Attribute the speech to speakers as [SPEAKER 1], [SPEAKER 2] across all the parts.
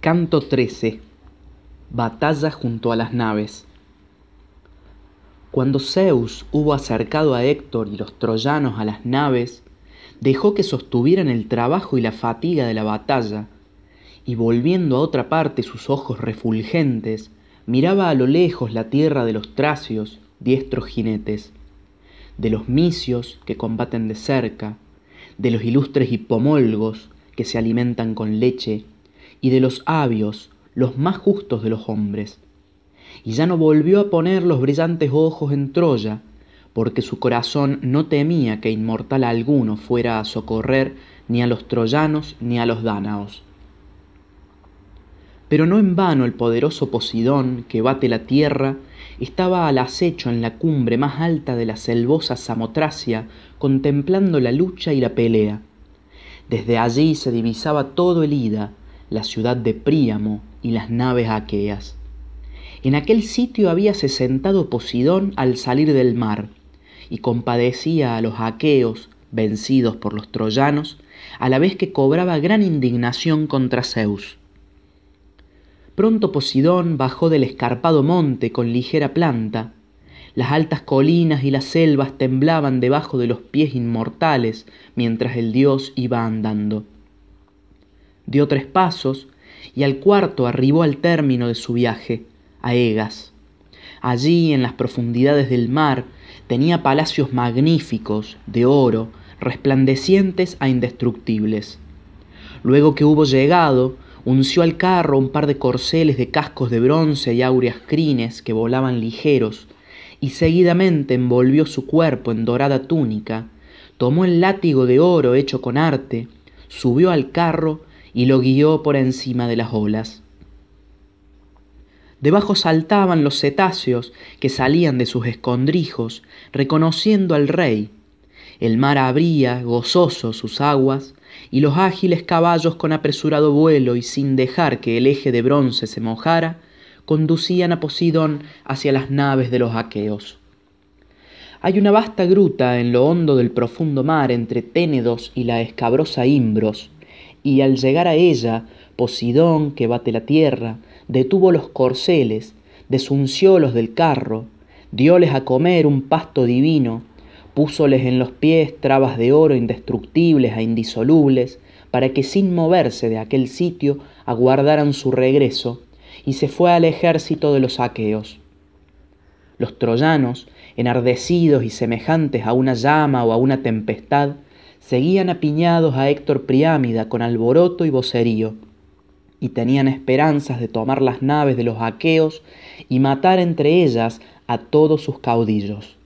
[SPEAKER 1] Canto XIII. Batalla junto a las naves. Cuando Zeus hubo acercado a Héctor y los troyanos a las naves, dejó que sostuvieran el trabajo y la fatiga de la batalla, y volviendo a otra parte sus ojos refulgentes, miraba a lo lejos la tierra de los tracios, diestros jinetes, de los misios que combaten de cerca, de los ilustres hipomolgos que se alimentan con leche, y de los avios, los más justos de los hombres y ya no volvió a poner los brillantes ojos en Troya, porque su corazón no temía que inmortal alguno fuera a socorrer ni a los troyanos ni a los dánaos. Pero no en vano el poderoso Posidón, que bate la tierra, estaba al acecho en la cumbre más alta de la selvosa Samotracia, contemplando la lucha y la pelea. Desde allí se divisaba todo el Ida, la ciudad de Príamo y las naves aqueas. En aquel sitio habíase sentado Posidón al salir del mar, y compadecía a los aqueos, vencidos por los troyanos, a la vez que cobraba gran indignación contra Zeus. Pronto Posidón bajó del escarpado monte con ligera planta. Las altas colinas y las selvas temblaban debajo de los pies inmortales mientras el dios iba andando. Dio tres pasos y al cuarto arribó al término de su viaje, a Egas. Allí, en las profundidades del mar, tenía palacios magníficos, de oro, resplandecientes a indestructibles. Luego que hubo llegado, unció al carro un par de corceles de cascos de bronce y áureas crines que volaban ligeros, y seguidamente envolvió su cuerpo en dorada túnica, tomó el látigo de oro hecho con arte, subió al carro y lo guió por encima de las olas. Debajo saltaban los cetáceos que salían de sus escondrijos, reconociendo al rey. El mar abría, gozoso, sus aguas, y los ágiles caballos con apresurado vuelo y sin dejar que el eje de bronce se mojara, conducían a Posidón hacia las naves de los aqueos. Hay una vasta gruta en lo hondo del profundo mar entre Ténedos y la escabrosa Imbros, y al llegar a ella, Posidón, que bate la tierra, detuvo los corceles, desunciólos del carro, dióles a comer un pasto divino, púsoles en los pies trabas de oro indestructibles e indisolubles, para que sin moverse de aquel sitio aguardaran su regreso, y se fue al ejército de los aqueos. Los troyanos, enardecidos y semejantes a una llama o a una tempestad, seguían apiñados a Héctor Priámida con alboroto y vocerío y tenían esperanzas de tomar las naves de los aqueos y matar entre ellas a todos sus caudillos.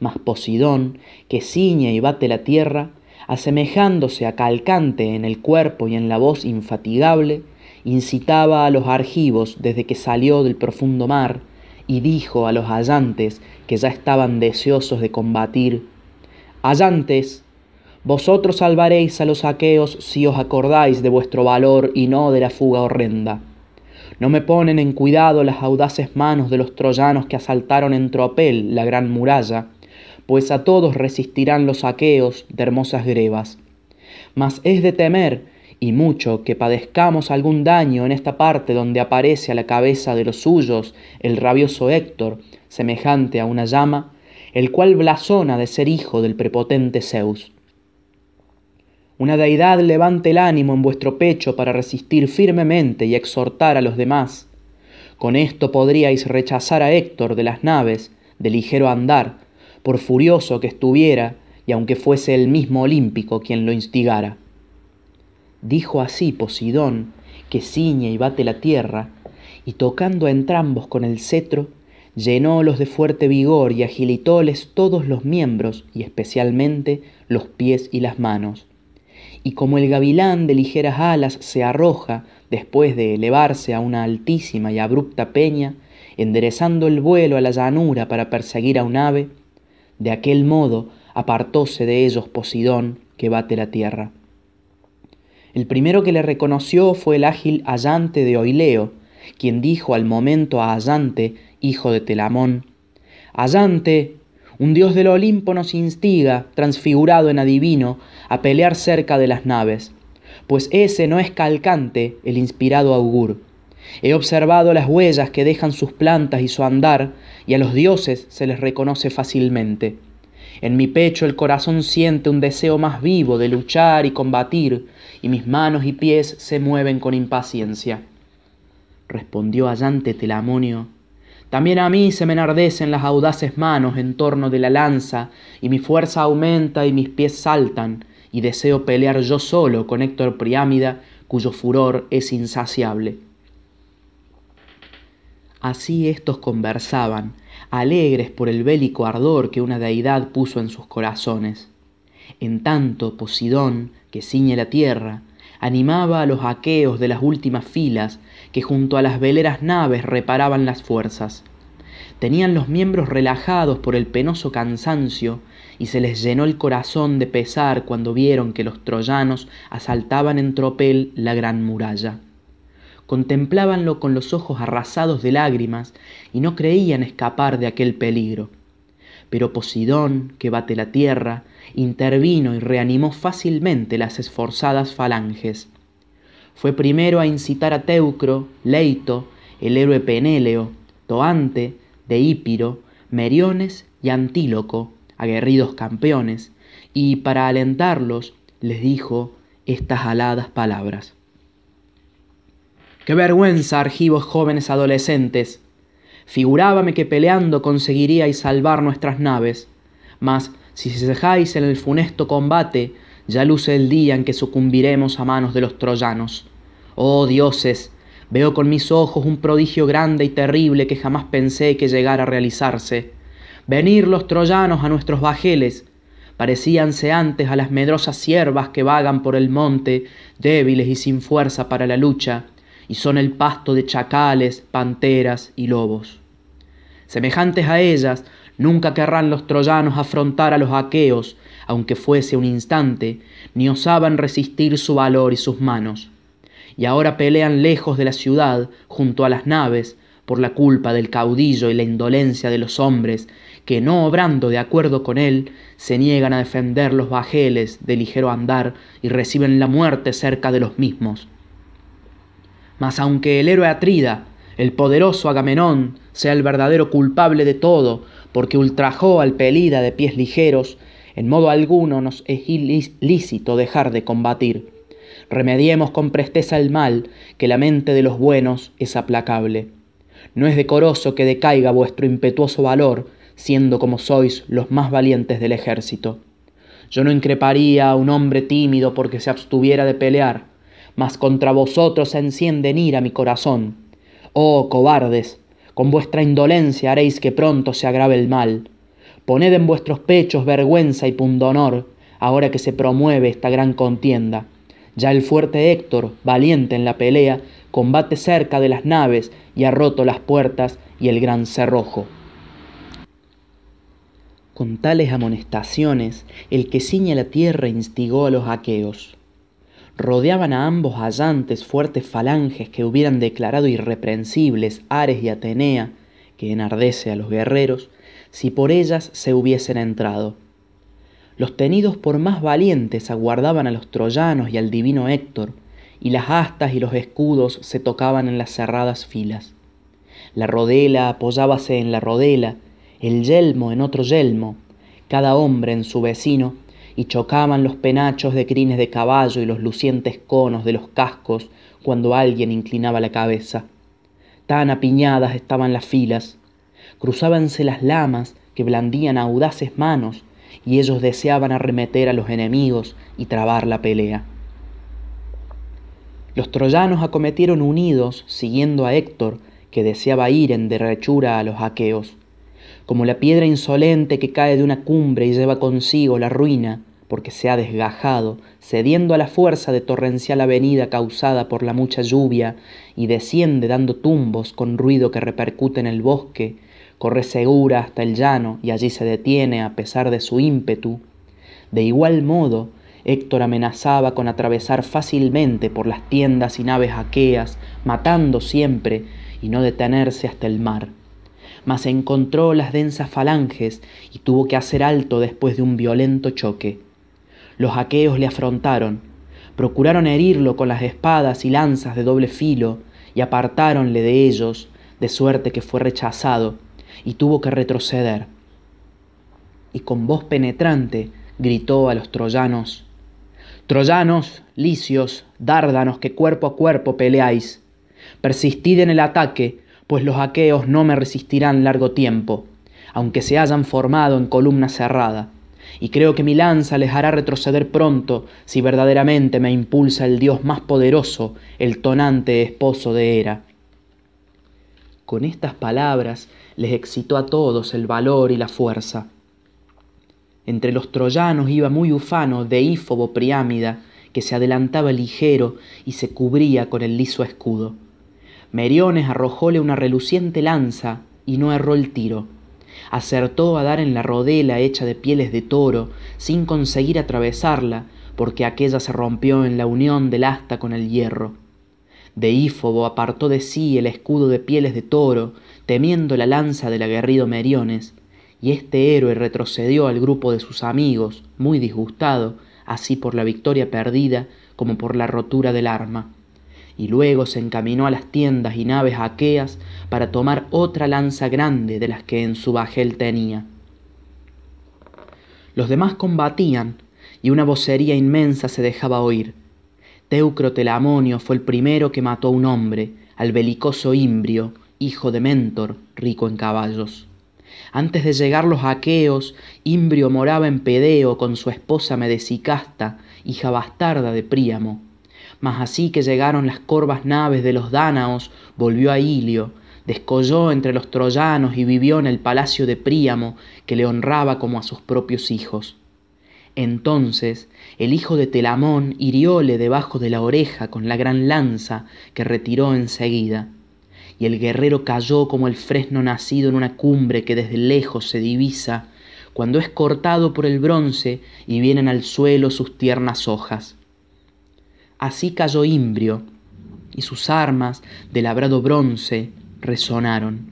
[SPEAKER 1] Mas Posidón, que ciñe y bate la tierra, asemejándose a Calcante en el cuerpo y en la voz infatigable, incitaba a los argivos desde que salió del profundo mar, y dijo a los allantes que ya estaban deseosos de combatir, Allantes, vosotros salvaréis a los aqueos si os acordáis de vuestro valor y no de la fuga horrenda. No me ponen en cuidado las audaces manos de los troyanos que asaltaron en Tropel la gran muralla, pues a todos resistirán los aqueos de hermosas grebas. Mas es de temer, y mucho, que padezcamos algún daño en esta parte donde aparece a la cabeza de los suyos el rabioso Héctor, semejante a una llama, el cual blasona de ser hijo del prepotente Zeus. Una deidad levante el ánimo en vuestro pecho para resistir firmemente y exhortar a los demás. Con esto podríais rechazar a Héctor de las naves, de ligero andar, por furioso que estuviera, y aunque fuese el mismo olímpico quien lo instigara. Dijo así Posidón, que ciñe y bate la tierra, y tocando a entrambos con el cetro, llenólos de fuerte vigor y agilitóles todos los miembros, y especialmente los pies y las manos y como el gavilán de ligeras alas se arroja después de elevarse a una altísima y abrupta peña, enderezando el vuelo a la llanura para perseguir a un ave, de aquel modo apartóse de ellos Posidón que bate la tierra. El primero que le reconoció fue el ágil Allante de Oileo, quien dijo al momento a Allante, hijo de Telamón, Allante, un dios del Olimpo nos instiga, transfigurado en adivino, a pelear cerca de las naves. pues ese no es calcante el inspirado augur. He observado las huellas que dejan sus plantas y su andar, y a los dioses se les reconoce fácilmente. En mi pecho el corazón siente un deseo más vivo de luchar y combatir, y mis manos y pies se mueven con impaciencia. Respondió allante Telamonio. También a mí se me enardecen las audaces manos en torno de la lanza, y mi fuerza aumenta y mis pies saltan, y deseo pelear yo solo con Héctor Priámida, cuyo furor es insaciable. Así éstos conversaban, alegres por el bélico ardor que una deidad puso en sus corazones. En tanto, Posidón, que ciñe la tierra, animaba a los aqueos de las últimas filas que junto a las veleras naves reparaban las fuerzas. Tenían los miembros relajados por el penoso cansancio y se les llenó el corazón de pesar cuando vieron que los troyanos asaltaban en tropel la gran muralla contemplábanlo con los ojos arrasados de lágrimas y no creían escapar de aquel peligro. Pero Posidón, que bate la tierra, intervino y reanimó fácilmente las esforzadas falanges. Fue primero a incitar a Teucro, Leito, el héroe Penéleo, Toante, Deípiro, Meriones y Antíloco, aguerridos campeones, y para alentarlos les dijo estas aladas palabras. Qué vergüenza, argivos jóvenes adolescentes. Figurábame que peleando conseguiríais salvar nuestras naves, mas si se dejáis en el funesto combate, ya luce el día en que sucumbiremos a manos de los troyanos. Oh dioses, veo con mis ojos un prodigio grande y terrible que jamás pensé que llegara a realizarse. Venir los troyanos a nuestros bajeles, parecíanse antes a las medrosas ciervas que vagan por el monte, débiles y sin fuerza para la lucha, y son el pasto de chacales, panteras y lobos. Semejantes a ellas, nunca querrán los troyanos afrontar a los aqueos, aunque fuese un instante, ni osaban resistir su valor y sus manos. Y ahora pelean lejos de la ciudad, junto a las naves, por la culpa del caudillo y la indolencia de los hombres, que no obrando de acuerdo con él, se niegan a defender los bajeles de ligero andar y reciben la muerte cerca de los mismos. Mas aunque el héroe Atrida, el poderoso Agamenón, sea el verdadero culpable de todo, porque ultrajó al Pelida de pies ligeros, en modo alguno nos es ilícito dejar de combatir. Remediemos con presteza el mal, que la mente de los buenos es aplacable. No es decoroso que decaiga vuestro impetuoso valor, siendo como sois los más valientes del ejército. Yo no increparía a un hombre tímido porque se abstuviera de pelear, mas contra vosotros encienden ira mi corazón. Oh cobardes, con vuestra indolencia haréis que pronto se agrave el mal. Poned en vuestros pechos vergüenza y pundonor, ahora que se promueve esta gran contienda. Ya el fuerte Héctor, valiente en la pelea, combate cerca de las naves y ha roto las puertas y el gran cerrojo. Con tales amonestaciones, el que ciñe la tierra instigó a los aqueos rodeaban a ambos allantes fuertes falanges que hubieran declarado irreprensibles Ares y Atenea, que enardece a los guerreros, si por ellas se hubiesen entrado. Los tenidos por más valientes aguardaban a los troyanos y al divino Héctor, y las astas y los escudos se tocaban en las cerradas filas. La rodela apoyábase en la rodela, el yelmo en otro yelmo, cada hombre en su vecino, y chocaban los penachos de crines de caballo y los lucientes conos de los cascos cuando alguien inclinaba la cabeza. Tan apiñadas estaban las filas. Cruzábanse las lamas que blandían audaces manos y ellos deseaban arremeter a los enemigos y trabar la pelea. Los troyanos acometieron unidos, siguiendo a Héctor, que deseaba ir en derrechura a los aqueos. Como la piedra insolente que cae de una cumbre y lleva consigo la ruina, porque se ha desgajado, cediendo a la fuerza de torrencial avenida causada por la mucha lluvia, y desciende dando tumbos con ruido que repercute en el bosque, corre segura hasta el llano y allí se detiene a pesar de su ímpetu. De igual modo, Héctor amenazaba con atravesar fácilmente por las tiendas y naves aqueas, matando siempre y no detenerse hasta el mar. Mas encontró las densas falanges y tuvo que hacer alto después de un violento choque los aqueos le afrontaron, procuraron herirlo con las espadas y lanzas de doble filo, y apartáronle de ellos, de suerte que fue rechazado, y tuvo que retroceder. Y con voz penetrante gritó a los troyanos, Troyanos, licios, dárdanos que cuerpo a cuerpo peleáis, persistid en el ataque, pues los aqueos no me resistirán largo tiempo, aunque se hayan formado en columna cerrada, y creo que mi lanza les hará retroceder pronto si verdaderamente me impulsa el dios más poderoso, el tonante esposo de Hera. Con estas palabras les excitó a todos el valor y la fuerza entre los troyanos iba muy ufano Deífobo Priámida, que se adelantaba ligero y se cubría con el liso escudo. Meriones arrojóle una reluciente lanza y no erró el tiro. Acertó a dar en la rodela hecha de pieles de toro, sin conseguir atravesarla, porque aquella se rompió en la unión del asta con el hierro. Deífobo apartó de sí el escudo de pieles de toro, temiendo la lanza del aguerrido Meriones, y este héroe retrocedió al grupo de sus amigos, muy disgustado, así por la victoria perdida como por la rotura del arma. Y luego se encaminó a las tiendas y naves aqueas para tomar otra lanza grande de las que en su bajel tenía. Los demás combatían, y una vocería inmensa se dejaba oír. Teucro Telamonio fue el primero que mató a un hombre, al belicoso Imbrio, hijo de Mentor, rico en caballos. Antes de llegar los aqueos, Imbrio moraba en Pedeo con su esposa Medesicasta, hija bastarda de Príamo. Mas así que llegaron las corvas naves de los dánaos, volvió a Ilio, descolló entre los troyanos y vivió en el palacio de Príamo, que le honraba como a sus propios hijos. Entonces el hijo de Telamón hirióle debajo de la oreja con la gran lanza que retiró enseguida y el guerrero cayó como el fresno nacido en una cumbre que desde lejos se divisa, cuando es cortado por el bronce y vienen al suelo sus tiernas hojas. Así cayó Imbrio, y sus armas de labrado bronce resonaron.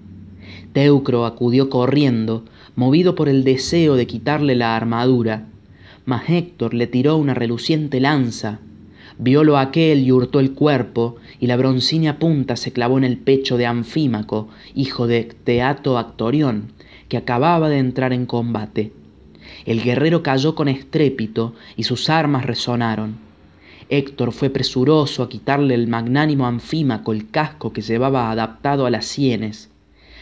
[SPEAKER 1] Teucro acudió corriendo, movido por el deseo de quitarle la armadura, mas Héctor le tiró una reluciente lanza Violo aquel y hurtó el cuerpo, y la broncínea punta se clavó en el pecho de Anfímaco, hijo de Teato Actorión, que acababa de entrar en combate. El guerrero cayó con estrépito y sus armas resonaron. Héctor fue presuroso a quitarle el magnánimo Anfímaco el casco que llevaba adaptado a las sienes.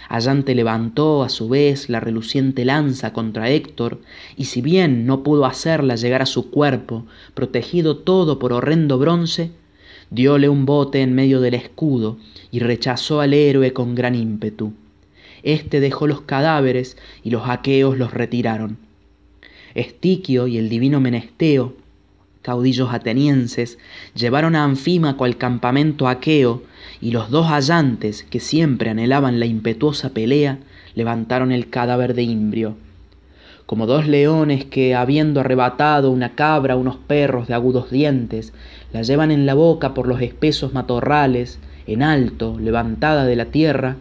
[SPEAKER 1] Allante levantó a su vez la reluciente lanza contra Héctor, y si bien no pudo hacerla llegar a su cuerpo, protegido todo por horrendo bronce, dióle un bote en medio del escudo y rechazó al héroe con gran ímpetu. Este dejó los cadáveres y los aqueos los retiraron. Estiquio y el divino Menesteo, caudillos atenienses, llevaron a Anfímaco al campamento aqueo y los dos hallantes, que siempre anhelaban la impetuosa pelea, levantaron el cadáver de Imbrio. Como dos leones que, habiendo arrebatado una cabra a unos perros de agudos dientes, la llevan en la boca por los espesos matorrales, en alto, levantada de la tierra,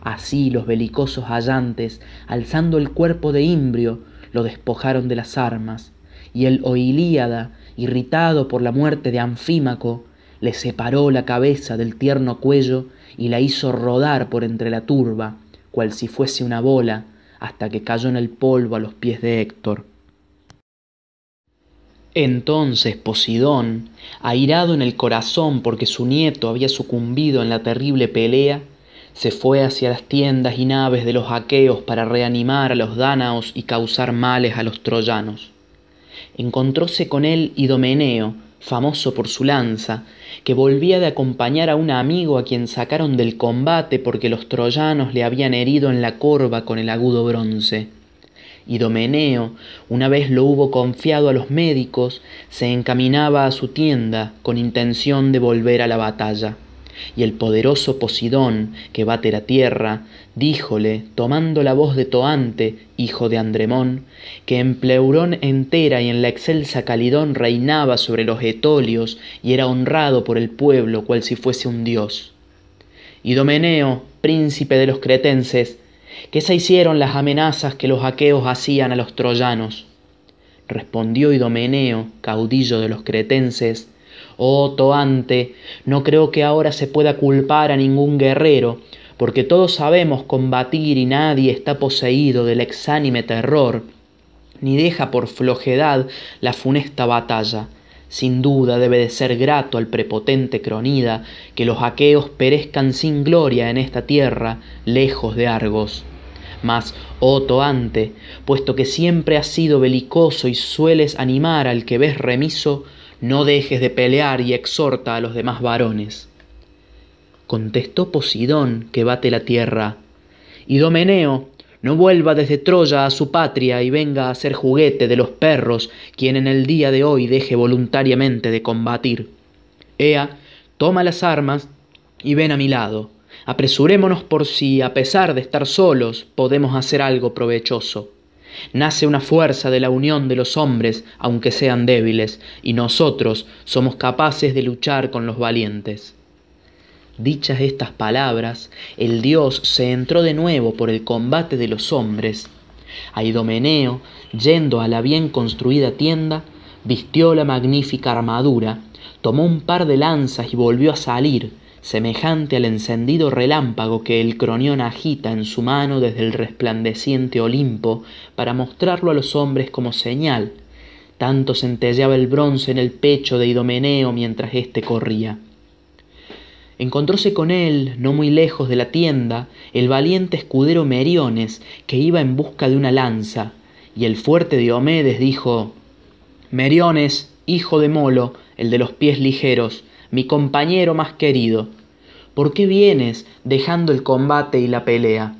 [SPEAKER 1] así los belicosos hallantes, alzando el cuerpo de Imbrio, lo despojaron de las armas, y el Oilíada, irritado por la muerte de Anfímaco, le separó la cabeza del tierno cuello y la hizo rodar por entre la turba, cual si fuese una bola, hasta que cayó en el polvo a los pies de Héctor. Entonces Posidón, airado en el corazón porque su nieto había sucumbido en la terrible pelea, se fue hacia las tiendas y naves de los aqueos para reanimar a los dánaos y causar males a los troyanos. Encontróse con él Idomeneo, famoso por su lanza, que volvía de acompañar a un amigo a quien sacaron del combate porque los troyanos le habían herido en la corva con el agudo bronce. Idomeneo, una vez lo hubo confiado a los médicos, se encaminaba a su tienda con intención de volver a la batalla y el poderoso Posidón, que bate la tierra, díjole, tomando la voz de Toante, hijo de Andremón, que en Pleurón entera y en la excelsa Calidón reinaba sobre los etolios y era honrado por el pueblo cual si fuese un dios. Idomeneo, príncipe de los cretenses, ¿qué se hicieron las amenazas que los aqueos hacían a los troyanos? Respondió Idomeneo, caudillo de los cretenses, Oh Toante, no creo que ahora se pueda culpar a ningún guerrero, porque todos sabemos combatir y nadie está poseído del exánime terror, ni deja por flojedad la funesta batalla. Sin duda debe de ser grato al prepotente Cronida que los aqueos perezcan sin gloria en esta tierra, lejos de Argos. Mas, oh Toante, puesto que siempre has sido belicoso y sueles animar al que ves remiso, no dejes de pelear y exhorta a los demás varones. Contestó Posidón, que bate la tierra, y Domeneo, no vuelva desde Troya a su patria y venga a ser juguete de los perros, quien en el día de hoy deje voluntariamente de combatir. Ea, toma las armas y ven a mi lado. Apresurémonos por si, a pesar de estar solos, podemos hacer algo provechoso. Nace una fuerza de la unión de los hombres, aunque sean débiles, y nosotros somos capaces de luchar con los valientes. Dichas estas palabras, el dios se entró de nuevo por el combate de los hombres. Aidomeneo, yendo a la bien construida tienda, vistió la magnífica armadura, tomó un par de lanzas y volvió a salir, semejante al encendido relámpago que el cronión agita en su mano desde el resplandeciente Olimpo para mostrarlo a los hombres como señal. Tanto centelleaba el bronce en el pecho de Idomeneo mientras éste corría. Encontróse con él, no muy lejos de la tienda, el valiente escudero Meriones, que iba en busca de una lanza, y el fuerte Diomedes dijo Meriones, hijo de Molo, el de los pies ligeros, mi compañero más querido, ¿por qué vienes dejando el combate y la pelea?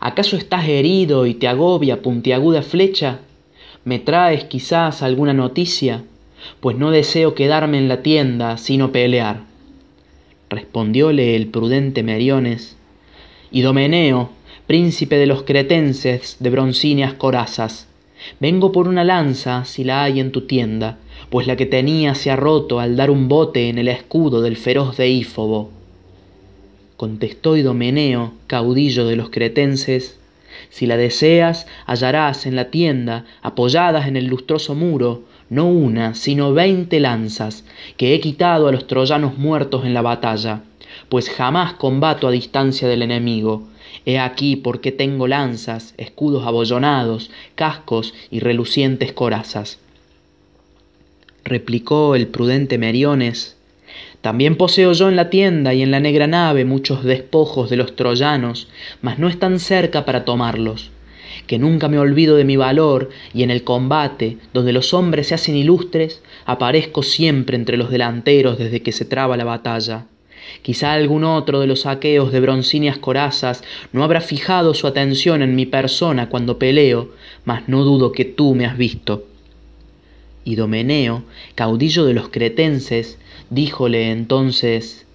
[SPEAKER 1] ¿Acaso estás herido y te agobia puntiaguda flecha? ¿Me traes quizás alguna noticia? Pues no deseo quedarme en la tienda sino pelear. Respondióle el prudente Meriones, Idomeneo, príncipe de los cretenses de broncíneas corazas, vengo por una lanza si la hay en tu tienda, pues la que tenía se ha roto al dar un bote en el escudo del feroz deífobo. Contestó Idomeneo, caudillo de los cretenses, si la deseas, hallarás en la tienda, apoyadas en el lustroso muro, no una, sino veinte lanzas, que he quitado a los troyanos muertos en la batalla, pues jamás combato a distancia del enemigo. He aquí por qué tengo lanzas, escudos abollonados, cascos y relucientes corazas replicó el prudente Meriones. También poseo yo en la tienda y en la negra nave muchos despojos de los troyanos, mas no están cerca para tomarlos. Que nunca me olvido de mi valor, y en el combate, donde los hombres se hacen ilustres, aparezco siempre entre los delanteros desde que se traba la batalla. Quizá algún otro de los aqueos de broncíneas corazas no habrá fijado su atención en mi persona cuando peleo, mas no dudo que tú me has visto. Idomeneo, caudillo de los cretenses, díjole entonces,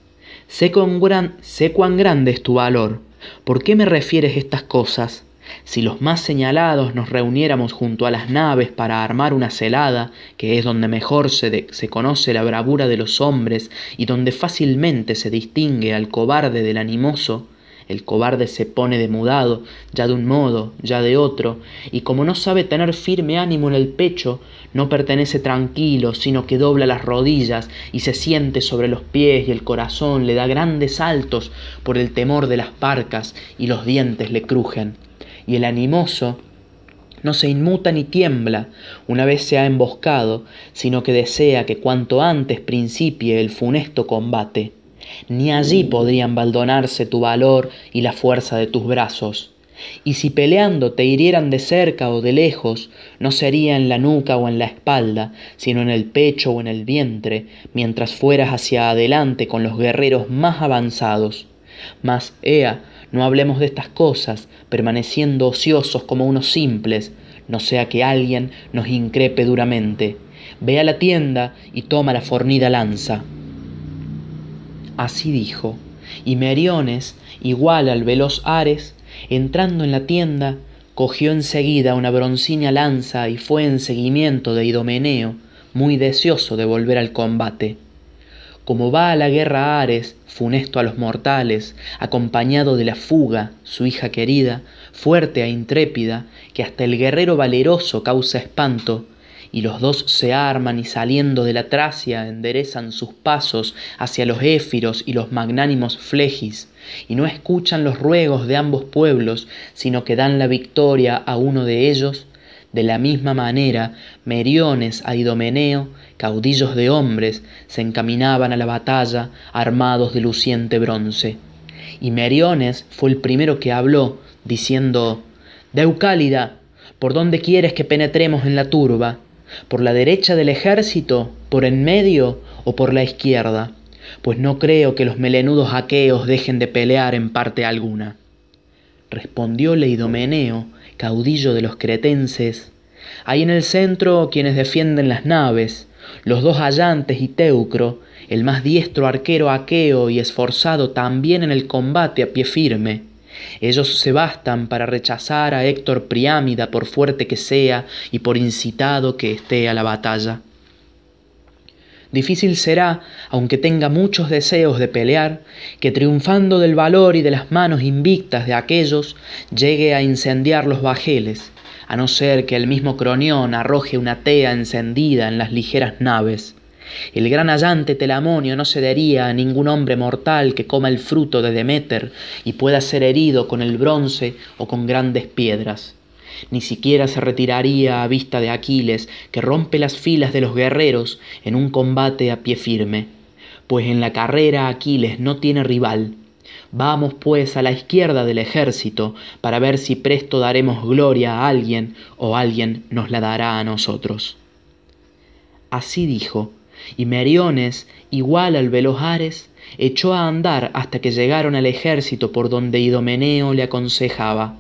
[SPEAKER 1] sé cuán, gran, sé cuán grande es tu valor, ¿por qué me refieres estas cosas? Si los más señalados nos reuniéramos junto a las naves para armar una celada, que es donde mejor se, conoce la bravura de los hombres y donde fácilmente se distingue al cobarde del animoso, el cobarde se pone demudado, ya de un modo, ya de otro, y como no sabe tener firme ánimo en el pecho, no pertenece tranquilo, sino que dobla las rodillas y se siente sobre los pies y el corazón le da grandes saltos por el temor de las parcas y los dientes le crujen. Y el animoso no se inmuta ni tiembla una vez se ha emboscado, sino que desea que cuanto antes principie el funesto combate ni allí podrían baldonarse tu valor y la fuerza de tus brazos. Y si peleando te hirieran de cerca o de lejos, no sería en la nuca o en la espalda, sino en el pecho o en el vientre, mientras fueras hacia adelante con los guerreros más avanzados. Mas, ea, no hablemos de estas cosas, permaneciendo ociosos como unos simples, no sea que alguien nos increpe duramente. Ve a la tienda y toma la fornida lanza. Así dijo, y Meriones, igual al veloz Ares, entrando en la tienda, cogió enseguida una broncínea lanza y fue en seguimiento de Idomeneo, muy deseoso de volver al combate. Como va a la guerra Ares, funesto a los mortales, acompañado de la fuga, su hija querida, fuerte e intrépida, que hasta el guerrero valeroso causa espanto, y los dos se arman y saliendo de la Tracia enderezan sus pasos hacia los éfiros y los magnánimos Flegis, y no escuchan los ruegos de ambos pueblos, sino que dan la victoria a uno de ellos, de la misma manera, Meriones a Idomeneo, caudillos de hombres, se encaminaban a la batalla armados de luciente bronce. Y Meriones fue el primero que habló, diciendo, Deucálida, ¿por dónde quieres que penetremos en la turba? ¿Por la derecha del ejército, por en medio o por la izquierda? Pues no creo que los melenudos aqueos dejen de pelear en parte alguna. Respondióle Idomeneo, caudillo de los cretenses, hay en el centro quienes defienden las naves, los dos allantes y Teucro, el más diestro arquero aqueo y esforzado también en el combate a pie firme. Ellos se bastan para rechazar a Héctor Priámida por fuerte que sea y por incitado que esté a la batalla. Difícil será, aunque tenga muchos deseos de pelear, que triunfando del valor y de las manos invictas de aquellos, llegue a incendiar los bajeles, a no ser que el mismo Cronión arroje una tea encendida en las ligeras naves. El gran allante Telamonio no cedería a ningún hombre mortal que coma el fruto de Demeter y pueda ser herido con el bronce o con grandes piedras ni siquiera se retiraría a vista de Aquiles, que rompe las filas de los guerreros en un combate a pie firme, pues en la carrera Aquiles no tiene rival. Vamos pues a la izquierda del ejército para ver si presto daremos gloria a alguien o alguien nos la dará a nosotros. Así dijo, y Meriones, igual al veloz Ares, echó a andar hasta que llegaron al ejército por donde Idomeneo le aconsejaba.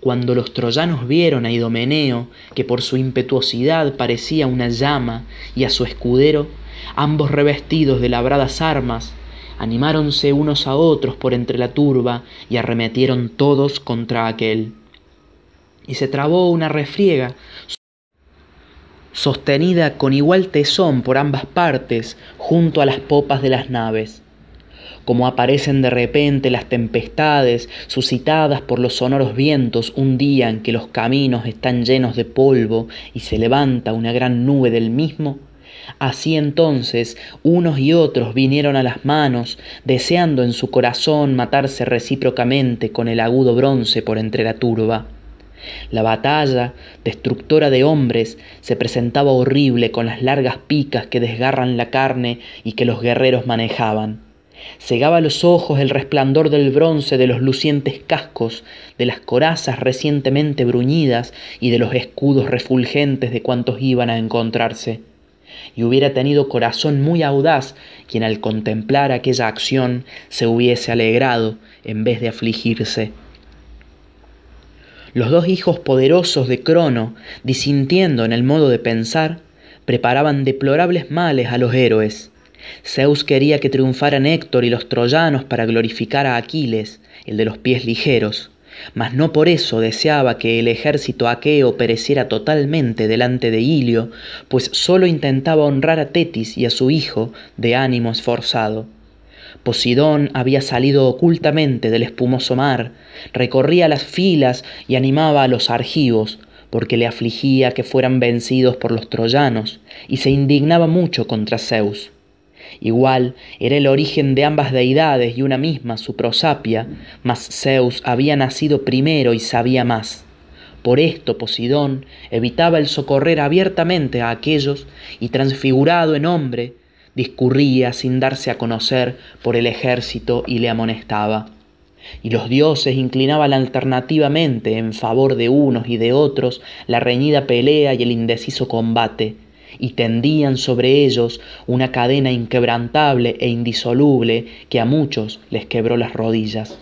[SPEAKER 1] Cuando los troyanos vieron a Idomeneo, que por su impetuosidad parecía una llama, y a su escudero, ambos revestidos de labradas armas, animáronse unos a otros por entre la turba y arremetieron todos contra aquel. Y se trabó una refriega, sostenida con igual tesón por ambas partes junto a las popas de las naves como aparecen de repente las tempestades suscitadas por los sonoros vientos un día en que los caminos están llenos de polvo y se levanta una gran nube del mismo, Así entonces unos y otros vinieron a las manos, deseando en su corazón matarse recíprocamente con el agudo bronce por entre la turba. La batalla, destructora de hombres, se presentaba horrible con las largas picas que desgarran la carne y que los guerreros manejaban. Cegaba los ojos el resplandor del bronce de los lucientes cascos, de las corazas recientemente bruñidas y de los escudos refulgentes de cuantos iban a encontrarse. Y hubiera tenido corazón muy audaz quien al contemplar aquella acción se hubiese alegrado en vez de afligirse. Los dos hijos poderosos de Crono, disintiendo en el modo de pensar, preparaban deplorables males a los héroes, Zeus quería que triunfaran Héctor y los troyanos para glorificar a Aquiles, el de los pies ligeros, mas no por eso deseaba que el ejército aqueo pereciera totalmente delante de Ilio, pues sólo intentaba honrar a Tetis y a su hijo de ánimo esforzado. Posidón había salido ocultamente del espumoso mar, recorría las filas y animaba a los argivos, porque le afligía que fueran vencidos por los troyanos, y se indignaba mucho contra Zeus. Igual era el origen de ambas deidades y una misma su prosapia, mas Zeus había nacido primero y sabía más. Por esto Posidón evitaba el socorrer abiertamente a aquellos y transfigurado en hombre, discurría sin darse a conocer por el ejército y le amonestaba. Y los dioses inclinaban alternativamente en favor de unos y de otros la reñida pelea y el indeciso combate, y tendían sobre ellos una cadena inquebrantable e indisoluble que a muchos les quebró las rodillas.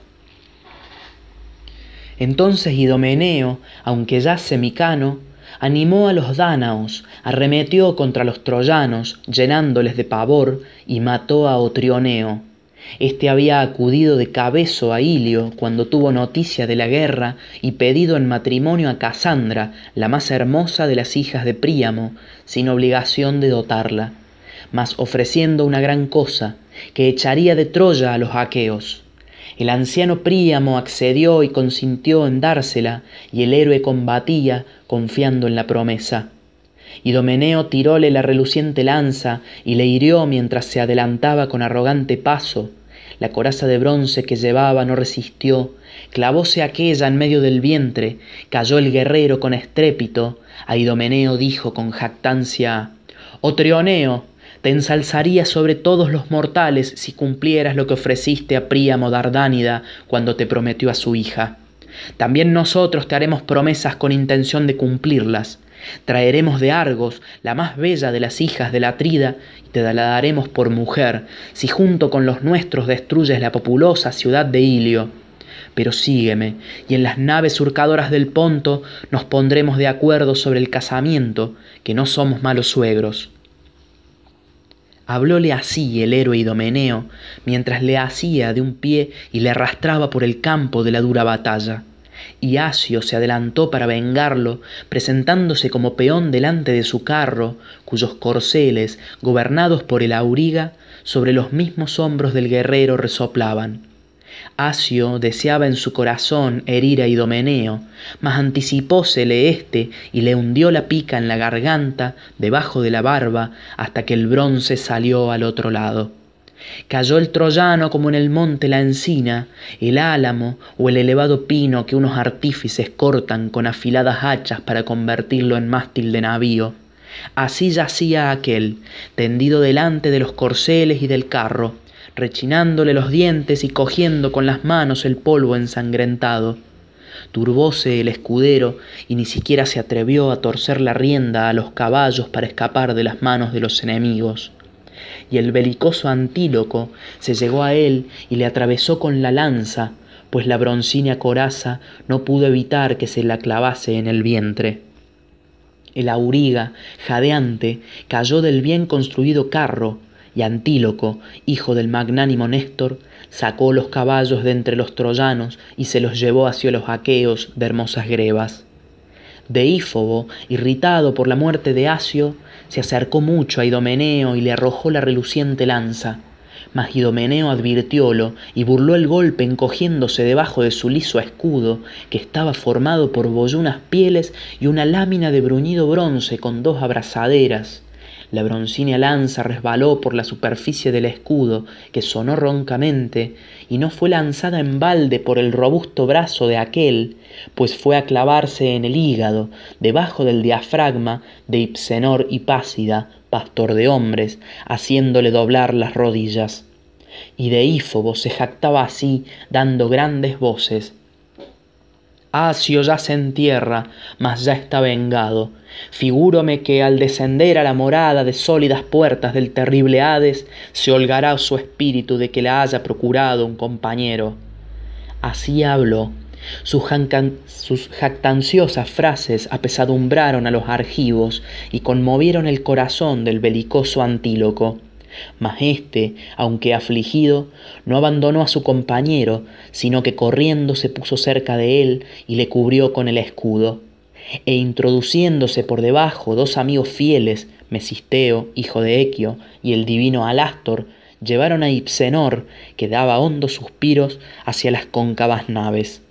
[SPEAKER 1] Entonces Idomeneo, aunque ya semicano, animó a los dánaos, arremetió contra los troyanos, llenándoles de pavor, y mató a Otrioneo, este había acudido de cabezo a Ilio cuando tuvo noticia de la guerra y pedido en matrimonio a Casandra, la más hermosa de las hijas de Príamo, sin obligación de dotarla, mas ofreciendo una gran cosa, que echaría de Troya a los aqueos. El anciano Príamo accedió y consintió en dársela, y el héroe combatía confiando en la promesa. Idomeneo tiróle la reluciente lanza y le hirió mientras se adelantaba con arrogante paso. La coraza de bronce que llevaba no resistió, clavóse aquella en medio del vientre, cayó el guerrero con estrépito. A Idomeneo dijo con jactancia: Oh Trioneo, te ensalzaría sobre todos los mortales si cumplieras lo que ofreciste a Príamo Dardánida cuando te prometió a su hija. También nosotros te haremos promesas con intención de cumplirlas. Traeremos de Argos la más bella de las hijas de la Atrida y te la daremos por mujer, si junto con los nuestros destruyes la populosa ciudad de Ilio. Pero sígueme, y en las naves surcadoras del Ponto nos pondremos de acuerdo sobre el casamiento, que no somos malos suegros. Hablóle así el héroe Idomeneo, mientras le hacía de un pie y le arrastraba por el campo de la dura batalla. Y Asio se adelantó para vengarlo, presentándose como peón delante de su carro, cuyos corceles, gobernados por el auriga, sobre los mismos hombros del guerrero resoplaban. Asio deseaba en su corazón herir a Idomeneo, mas anticipósele éste y le hundió la pica en la garganta, debajo de la barba, hasta que el bronce salió al otro lado. Cayó el troyano como en el monte la encina, el álamo o el elevado pino que unos artífices cortan con afiladas hachas para convertirlo en mástil de navío. Así yacía aquel, tendido delante de los corceles y del carro, rechinándole los dientes y cogiendo con las manos el polvo ensangrentado. Turbóse el escudero y ni siquiera se atrevió a torcer la rienda a los caballos para escapar de las manos de los enemigos. Y el belicoso Antíloco se llegó a él y le atravesó con la lanza, pues la broncínea coraza no pudo evitar que se la clavase en el vientre. El auriga, jadeante, cayó del bien construido carro, y Antíloco, hijo del magnánimo Néstor, sacó los caballos de entre los troyanos y se los llevó hacia los aqueos de hermosas grebas. Deífobo, irritado por la muerte de Asio, se acercó mucho a Idomeneo y le arrojó la reluciente lanza. Mas Idomeneo advirtiólo y burló el golpe encogiéndose debajo de su liso escudo, que estaba formado por boyunas pieles y una lámina de bruñido bronce con dos abrazaderas. La broncínea lanza resbaló por la superficie del escudo, que sonó roncamente, y no fue lanzada en balde por el robusto brazo de aquel, pues fue a clavarse en el hígado, debajo del diafragma de Ipsenor y pastor de hombres, haciéndole doblar las rodillas. Y Deífobo se jactaba así, dando grandes voces. Asio yace en tierra, mas ya está vengado. Figúrome que al descender a la morada de sólidas puertas del terrible Hades, se holgará su espíritu de que le haya procurado un compañero. Así habló. Sus, sus jactanciosas frases apesadumbraron a los argivos y conmovieron el corazón del belicoso Antíloco. Mas éste, aunque afligido, no abandonó a su compañero, sino que corriendo se puso cerca de él y le cubrió con el escudo. E introduciéndose por debajo dos amigos fieles, Mesisteo, hijo de Equio, y el divino Alastor, llevaron a Ipsenor, que daba hondos suspiros hacia las cóncavas naves.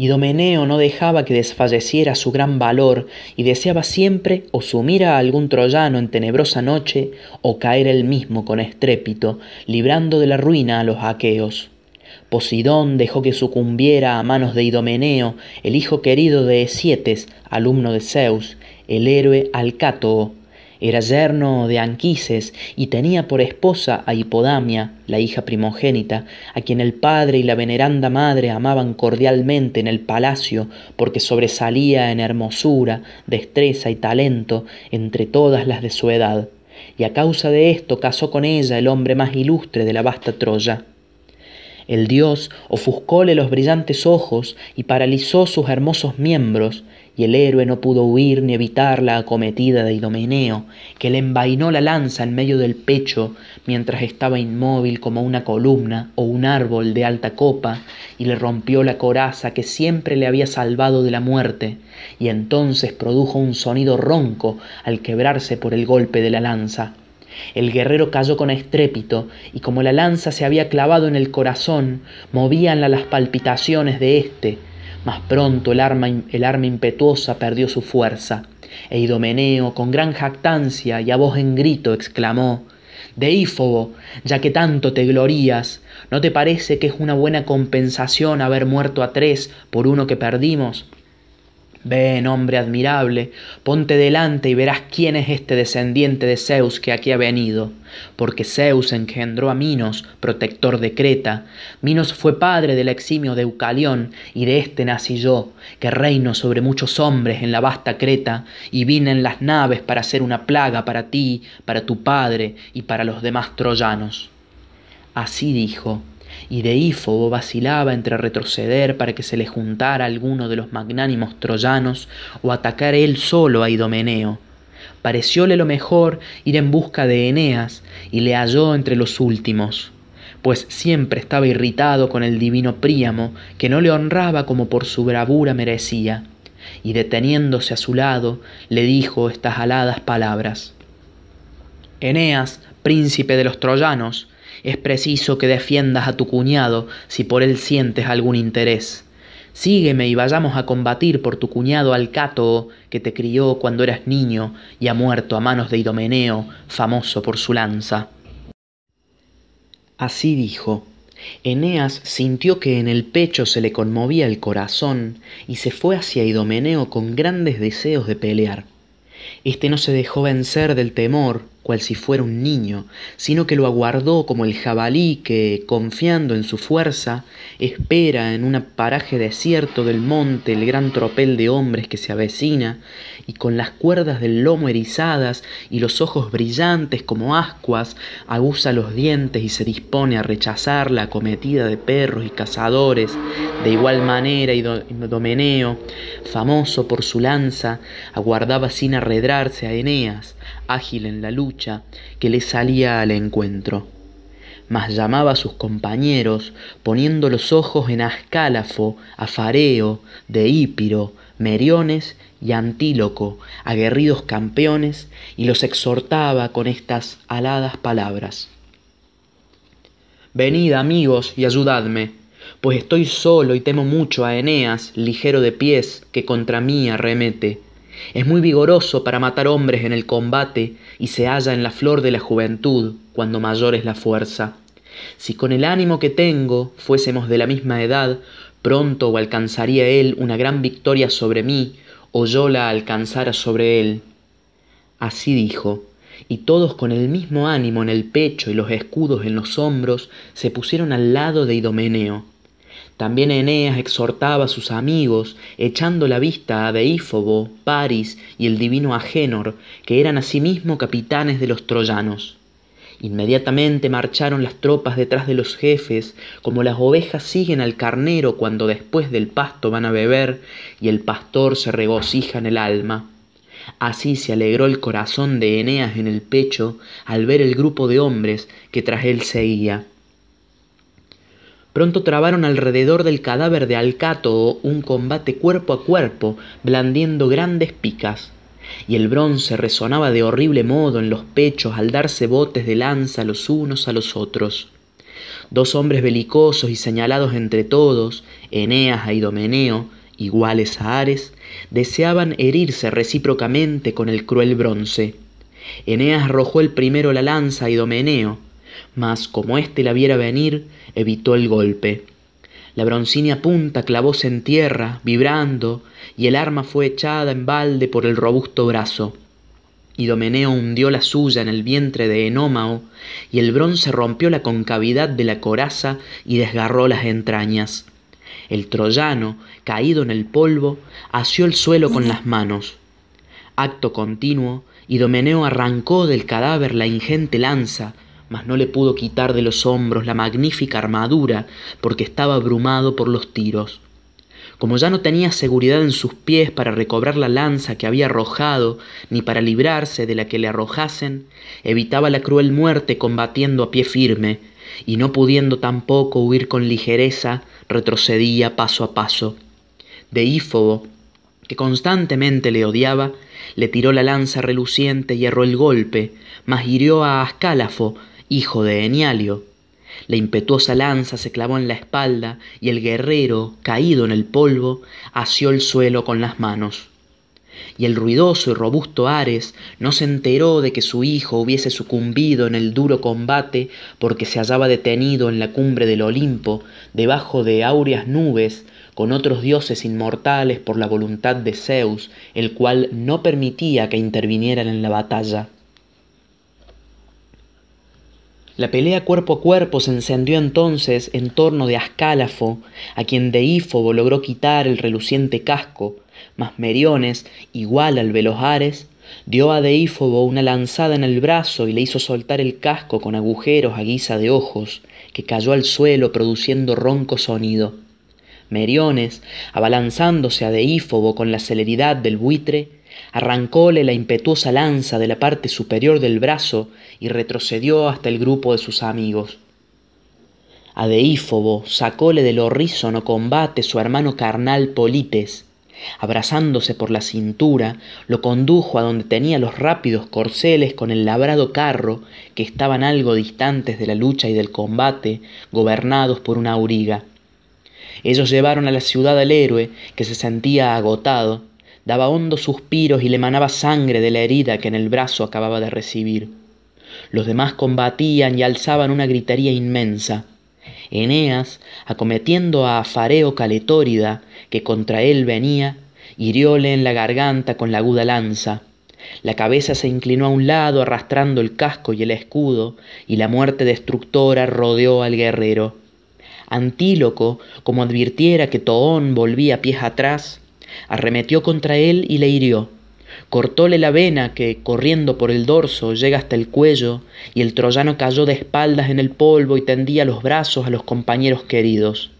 [SPEAKER 1] Idomeneo no dejaba que desfalleciera su gran valor y deseaba siempre o sumir a algún troyano en tenebrosa noche o caer él mismo con estrépito, librando de la ruina a los aqueos. Posidón dejó que sucumbiera a manos de Idomeneo, el hijo querido de Esietes, alumno de Zeus, el héroe Alcátoo, era yerno de Anquises y tenía por esposa a Hipodamia, la hija primogénita, a quien el padre y la veneranda madre amaban cordialmente en el palacio porque sobresalía en hermosura, destreza y talento entre todas las de su edad, y a causa de esto casó con ella el hombre más ilustre de la vasta Troya. El dios ofuscóle los brillantes ojos y paralizó sus hermosos miembros, y el héroe no pudo huir ni evitar la acometida de Idomeneo, que le envainó la lanza en medio del pecho mientras estaba inmóvil como una columna o un árbol de alta copa, y le rompió la coraza que siempre le había salvado de la muerte, y entonces produjo un sonido ronco al quebrarse por el golpe de la lanza. El guerrero cayó con estrépito, y como la lanza se había clavado en el corazón, movíanla las palpitaciones de éste, mas pronto el arma, el arma impetuosa perdió su fuerza, E Idomeneo, con gran jactancia y a voz en grito, exclamó, Deífobo, ya que tanto te glorías, ¿no te parece que es una buena compensación haber muerto a tres por uno que perdimos? Ven, hombre admirable, ponte delante y verás quién es este descendiente de Zeus que aquí ha venido, porque Zeus engendró a Minos, protector de Creta. Minos fue padre del eximio Deucalión, y de éste nací yo, que reino sobre muchos hombres en la vasta Creta, y vine en las naves para ser una plaga para ti, para tu padre y para los demás troyanos. Así dijo, y Deífobo vacilaba entre retroceder para que se le juntara alguno de los magnánimos troyanos o atacar él solo a Idomeneo. Parecióle lo mejor ir en busca de Eneas y le halló entre los últimos, pues siempre estaba irritado con el divino Príamo, que no le honraba como por su bravura merecía, y deteniéndose a su lado le dijo estas aladas palabras. Eneas, príncipe de los troyanos, es preciso que defiendas a tu cuñado si por él sientes algún interés. Sígueme y vayamos a combatir por tu cuñado Alcátoo, que te crió cuando eras niño y ha muerto a manos de Idomeneo, famoso por su lanza. Así dijo. Eneas sintió que en el pecho se le conmovía el corazón y se fue hacia Idomeneo con grandes deseos de pelear. Este no se dejó vencer del temor, cual si fuera un niño, sino que lo aguardó como el jabalí que, confiando en su fuerza, espera en un paraje desierto del monte el gran tropel de hombres que se avecina, y con las cuerdas del lomo erizadas y los ojos brillantes como ascuas, aguza los dientes y se dispone a rechazar la acometida de perros y cazadores. De igual manera, Idomeneo, famoso por su lanza, aguardaba sin arredrarse a Eneas, ágil en la lucha, que le salía al encuentro. Mas llamaba a sus compañeros, poniendo los ojos en Ascálafo, Afareo, Deípiro, Meriones y Antíloco, aguerridos campeones, y los exhortaba con estas aladas palabras. Venid amigos y ayudadme, pues estoy solo y temo mucho a Eneas, ligero de pies, que contra mí arremete es muy vigoroso para matar hombres en el combate y se halla en la flor de la juventud cuando mayor es la fuerza. Si con el ánimo que tengo fuésemos de la misma edad, pronto o alcanzaría él una gran victoria sobre mí, o yo la alcanzara sobre él. Así dijo, y todos con el mismo ánimo en el pecho y los escudos en los hombros se pusieron al lado de Idomeneo. También Eneas exhortaba a sus amigos, echando la vista a Deífobo, Paris y el divino Agénor, que eran asimismo capitanes de los troyanos. Inmediatamente marcharon las tropas detrás de los jefes, como las ovejas siguen al carnero cuando después del pasto van a beber y el pastor se regocija en el alma. Así se alegró el corazón de Eneas en el pecho al ver el grupo de hombres que tras él seguía. Pronto trabaron alrededor del cadáver de Alcátoo un combate cuerpo a cuerpo, blandiendo grandes picas, y el bronce resonaba de horrible modo en los pechos al darse botes de lanza los unos a los otros. Dos hombres belicosos y señalados entre todos, Eneas e Idomeneo, iguales a Ares, deseaban herirse recíprocamente con el cruel bronce. Eneas arrojó el primero la lanza a Idomeneo, mas como éste la viera venir, evitó el golpe. La broncínea punta clavóse en tierra, vibrando, y el arma fue echada en balde por el robusto brazo. Idomeneo hundió la suya en el vientre de Enómao, y el bronce rompió la concavidad de la coraza y desgarró las entrañas. El troyano, caído en el polvo, asió el suelo con las manos. Acto continuo, Idomeneo arrancó del cadáver la ingente lanza, mas no le pudo quitar de los hombros la magnífica armadura, porque estaba abrumado por los tiros. Como ya no tenía seguridad en sus pies para recobrar la lanza que había arrojado, ni para librarse de la que le arrojasen, evitaba la cruel muerte combatiendo a pie firme, y no pudiendo tampoco huir con ligereza, retrocedía paso a paso. Deífobo, que constantemente le odiaba, le tiró la lanza reluciente y erró el golpe, mas hirió a Ascálafo, hijo de Enialio. La impetuosa lanza se clavó en la espalda y el guerrero, caído en el polvo, asió el suelo con las manos. y el ruidoso y robusto Ares no se enteró de que su hijo hubiese sucumbido en el duro combate porque se hallaba detenido en la cumbre del Olimpo, debajo de áureas nubes, con otros dioses inmortales por la voluntad de Zeus, el cual no permitía que intervinieran en la batalla. La pelea cuerpo a cuerpo se encendió entonces en torno de Ascálafo, a quien Deífobo logró quitar el reluciente casco, mas Meriones, igual al veloz Ares, dio a Deífobo una lanzada en el brazo y le hizo soltar el casco con agujeros a guisa de ojos, que cayó al suelo produciendo ronco sonido. Meriones, abalanzándose a Deífobo con la celeridad del buitre, arrancóle la impetuosa lanza de la parte superior del brazo y retrocedió hasta el grupo de sus amigos. A Deífobo sacóle del horrísono combate su hermano carnal Polites. Abrazándose por la cintura, lo condujo a donde tenía los rápidos corceles con el labrado carro, que estaban algo distantes de la lucha y del combate, gobernados por una auriga. Ellos llevaron a la ciudad al héroe, que se sentía agotado, daba hondos suspiros y le manaba sangre de la herida que en el brazo acababa de recibir. Los demás combatían y alzaban una gritería inmensa. Eneas, acometiendo a Afareo Caletórida, que contra él venía, hirióle en la garganta con la aguda lanza. La cabeza se inclinó a un lado arrastrando el casco y el escudo, y la muerte destructora rodeó al guerrero. Antíloco, como advirtiera que Toón volvía pies atrás, arremetió contra él y le hirió. Cortóle la vena que, corriendo por el dorso, llega hasta el cuello, y el troyano cayó de espaldas en el polvo y tendía los brazos a los compañeros queridos.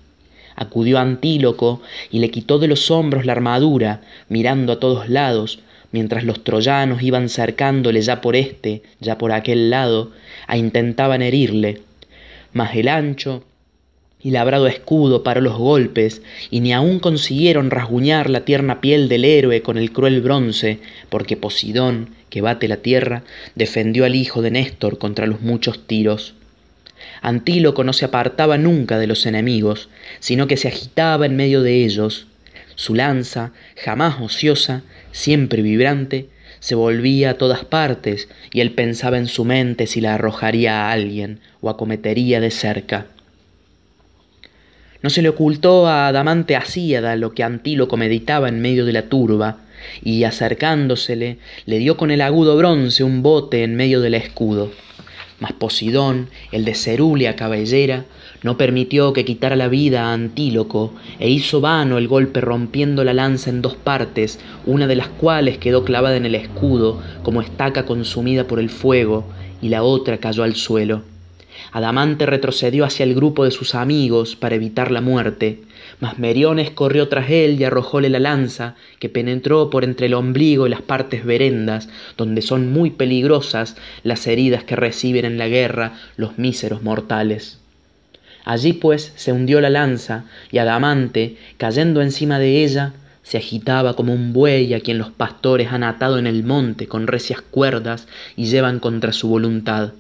[SPEAKER 1] Acudió Antíloco y le quitó de los hombros la armadura, mirando a todos lados, mientras los troyanos iban cercándole ya por este, ya por aquel lado, a intentaban herirle. Mas el ancho, y labrado escudo paró los golpes, y ni aun consiguieron rasguñar la tierna piel del héroe con el cruel bronce, porque Posidón, que bate la tierra, defendió al hijo de Néstor contra los muchos tiros. Antíloco no se apartaba nunca de los enemigos, sino que se agitaba en medio de ellos. Su lanza, jamás ociosa, siempre vibrante, se volvía a todas partes, y él pensaba en su mente si la arrojaría a alguien o acometería de cerca. No se le ocultó a Adamante Asíada lo que Antíloco meditaba en medio de la turba, y acercándosele le dio con el agudo bronce un bote en medio del escudo. Mas Posidón, el de cerúlea cabellera, no permitió que quitara la vida a Antíloco, e hizo vano el golpe rompiendo la lanza en dos partes, una de las cuales quedó clavada en el escudo, como estaca consumida por el fuego, y la otra cayó al suelo. Adamante retrocedió hacia el grupo de sus amigos para evitar la muerte, mas Meriones corrió tras él y arrojóle la lanza, que penetró por entre el ombligo y las partes verendas, donde son muy peligrosas las heridas que reciben en la guerra los míseros mortales. Allí pues se hundió la lanza, y Adamante, cayendo encima de ella, se agitaba como un buey a quien los pastores han atado en el monte con recias cuerdas y llevan contra su voluntad.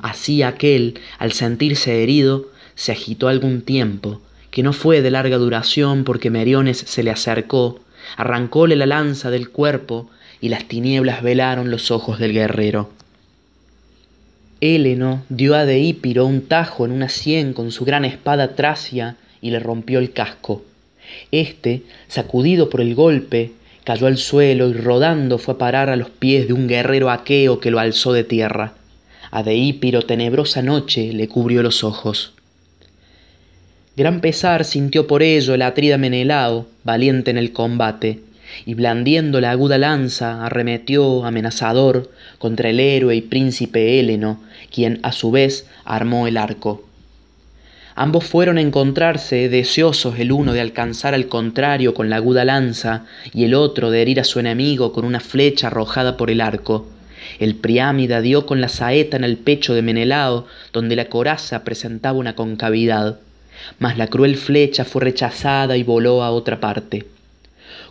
[SPEAKER 1] Así aquel, al sentirse herido, se agitó algún tiempo, que no fue de larga duración porque Meriones se le acercó, arrancóle la lanza del cuerpo y las tinieblas velaron los ojos del guerrero. Héleno dio a Deípiro un tajo en una sien con su gran espada tracia y le rompió el casco. Este, sacudido por el golpe, cayó al suelo y rodando fue a parar a los pies de un guerrero aqueo que lo alzó de tierra a Deípiro tenebrosa noche le cubrió los ojos. Gran pesar sintió por ello el atrida Menelao, valiente en el combate, y blandiendo la aguda lanza arremetió amenazador contra el héroe y príncipe Héleno, quien a su vez armó el arco. Ambos fueron a encontrarse, deseosos el uno de alcanzar al contrario con la aguda lanza y el otro de herir a su enemigo con una flecha arrojada por el arco. El Priámida dio con la saeta en el pecho de Menelao, donde la coraza presentaba una concavidad. Mas la cruel flecha fue rechazada y voló a otra parte.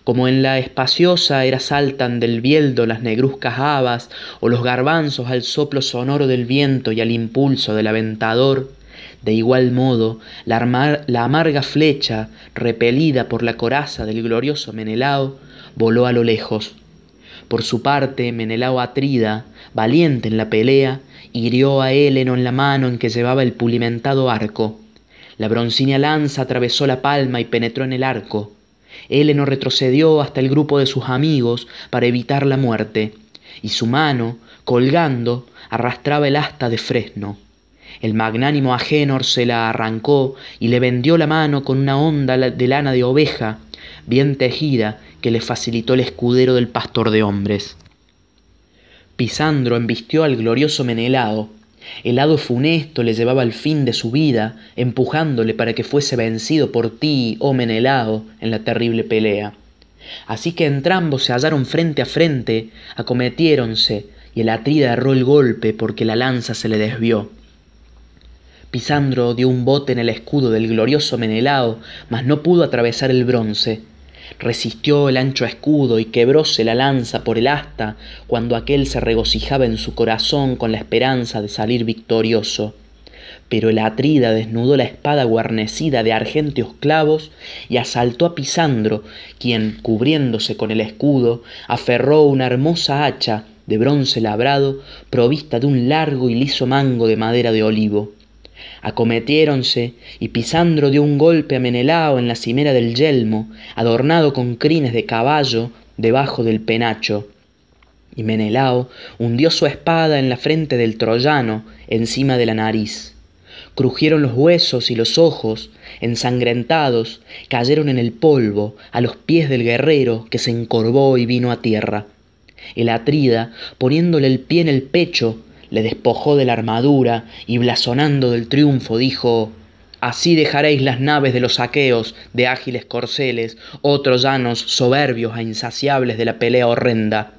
[SPEAKER 1] Como en la espaciosa era saltan del bieldo las negruzcas habas o los garbanzos al soplo sonoro del viento y al impulso del aventador, de igual modo la, la amarga flecha, repelida por la coraza del glorioso Menelao, voló a lo lejos Por su parte, Menelao Atrida, valiente en la pelea, hirió a Héleno en la mano en que llevaba el pulimentado arco. La broncínea lanza atravesó la palma y penetró en el arco. Héleno retrocedió hasta el grupo de sus amigos para evitar la muerte, y su mano, colgando, arrastraba el asta de fresno. El magnánimo Agénor se la arrancó y le vendió la mano con una onda de lana de oveja, bien tejida, que le facilitó el escudero del pastor de hombres. Pisandro embistió al glorioso Menelao, el hado funesto le llevaba al fin de su vida, empujándole para que fuese vencido por ti, oh Menelao, en la terrible pelea. Así que entrambos se hallaron frente a frente, acometiéronse, y el atrida erró el golpe porque la lanza se le desvió. Pisandro dio un bote en el escudo del glorioso Menelao, mas no pudo atravesar el bronce, resistió el ancho escudo y quebróse la lanza por el asta cuando aquél se regocijaba en su corazón con la esperanza de salir victorioso. Pero el atrida desnudó la espada guarnecida de argénteos clavos y asaltó a Pisandro, quien, cubriéndose con el escudo, aferró una hermosa hacha de bronce labrado, provista de un largo y liso mango de madera de olivo acometiéronse y pisandro dio un golpe a menelao en la cimera del yelmo adornado con crines de caballo debajo del penacho. Y menelao hundió su espada en la frente del troyano encima de la nariz. Crujieron los huesos y los ojos ensangrentados cayeron en el polvo a los pies del guerrero que se encorvó y vino a tierra. El atrida poniéndole el pie en el pecho le despojó de la armadura y blasonando del triunfo dijo Así dejaréis las naves de los aqueos, de ágiles corceles, otros llanos soberbios e insaciables de la pelea horrenda.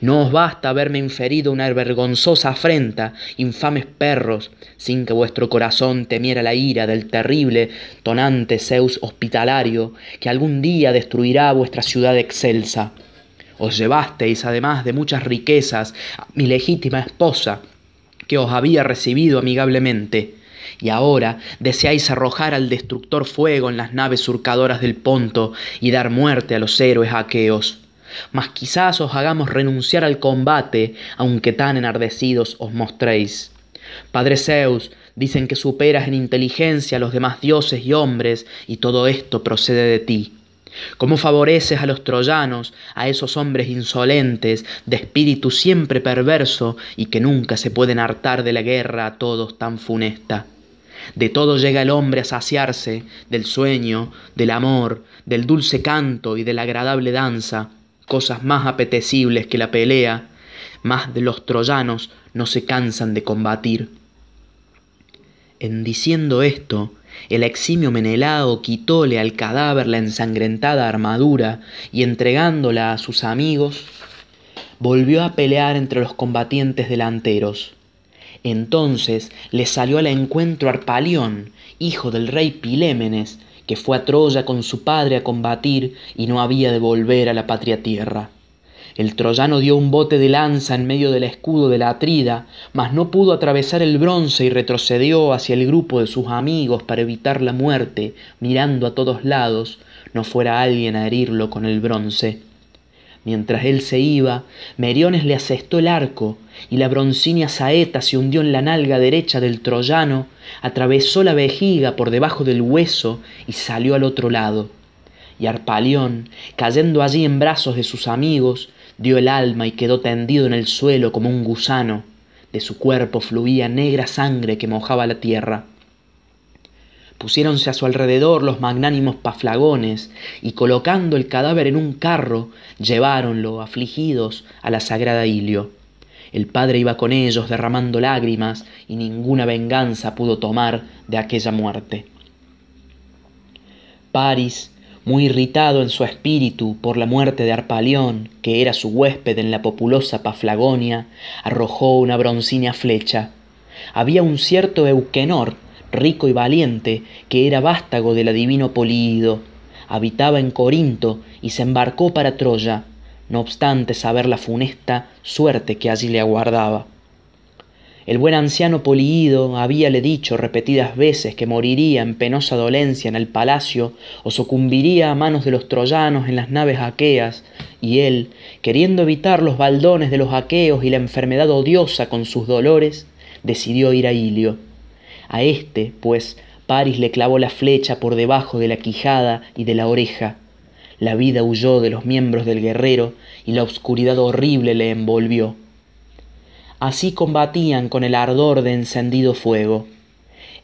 [SPEAKER 1] No os basta haberme inferido una vergonzosa afrenta, infames perros, sin que vuestro corazón temiera la ira del terrible, tonante Zeus hospitalario, que algún día destruirá vuestra ciudad excelsa. Os llevasteis, además de muchas riquezas, a mi legítima esposa, que os había recibido amigablemente, y ahora deseáis arrojar al destructor fuego en las naves surcadoras del Ponto y dar muerte a los héroes aqueos. Mas quizás os hagamos renunciar al combate, aunque tan enardecidos os mostréis. Padre Zeus, dicen que superas en inteligencia a los demás dioses y hombres, y todo esto procede de ti. ¿Cómo favoreces a los troyanos, a esos hombres insolentes, de espíritu siempre perverso y que nunca se pueden hartar de la guerra a todos tan funesta? De todo llega el hombre a saciarse, del sueño, del amor, del dulce canto y de la agradable danza, cosas más apetecibles que la pelea, más de los troyanos no se cansan de combatir. En diciendo esto, el eximio Menelao quitóle al cadáver la ensangrentada armadura y entregándola a sus amigos, volvió a pelear entre los combatientes delanteros. Entonces le salió al encuentro Arpalión, hijo del rey Pilémenes, que fue a Troya con su padre a combatir y no había de volver a la patria tierra. El troyano dio un bote de lanza en medio del escudo de la Atrida, mas no pudo atravesar el bronce y retrocedió hacia el grupo de sus amigos para evitar la muerte, mirando a todos lados, no fuera alguien a herirlo con el bronce. Mientras él se iba, Meriones le asestó el arco, y la broncínea saeta se hundió en la nalga derecha del troyano, atravesó la vejiga por debajo del hueso y salió al otro lado. Y Arpalión, cayendo allí en brazos de sus amigos, dio el alma y quedó tendido en el suelo como un gusano. De su cuerpo fluía negra sangre que mojaba la tierra. Pusiéronse a su alrededor los magnánimos paflagones y colocando el cadáver en un carro, lleváronlo, afligidos, a la sagrada Ilio. El padre iba con ellos derramando lágrimas y ninguna venganza pudo tomar de aquella muerte. Paris muy irritado en su espíritu por la muerte de Arpalión, que era su huésped en la populosa Paflagonia, arrojó una broncínea flecha. Había un cierto Euquenor, rico y valiente, que era vástago del adivino Políido. Habitaba en Corinto y se embarcó para Troya, no obstante saber la funesta suerte que allí le aguardaba. El buen anciano Poliido habíale dicho repetidas veces que moriría en penosa dolencia en el palacio o sucumbiría a manos de los troyanos en las naves aqueas, y él, queriendo evitar los baldones de los aqueos y la enfermedad odiosa con sus dolores, decidió ir a Ilio. A éste, pues, Paris le clavó la flecha por debajo de la quijada y de la oreja. La vida huyó de los miembros del guerrero y la oscuridad horrible le envolvió. Así combatían con el ardor de encendido fuego.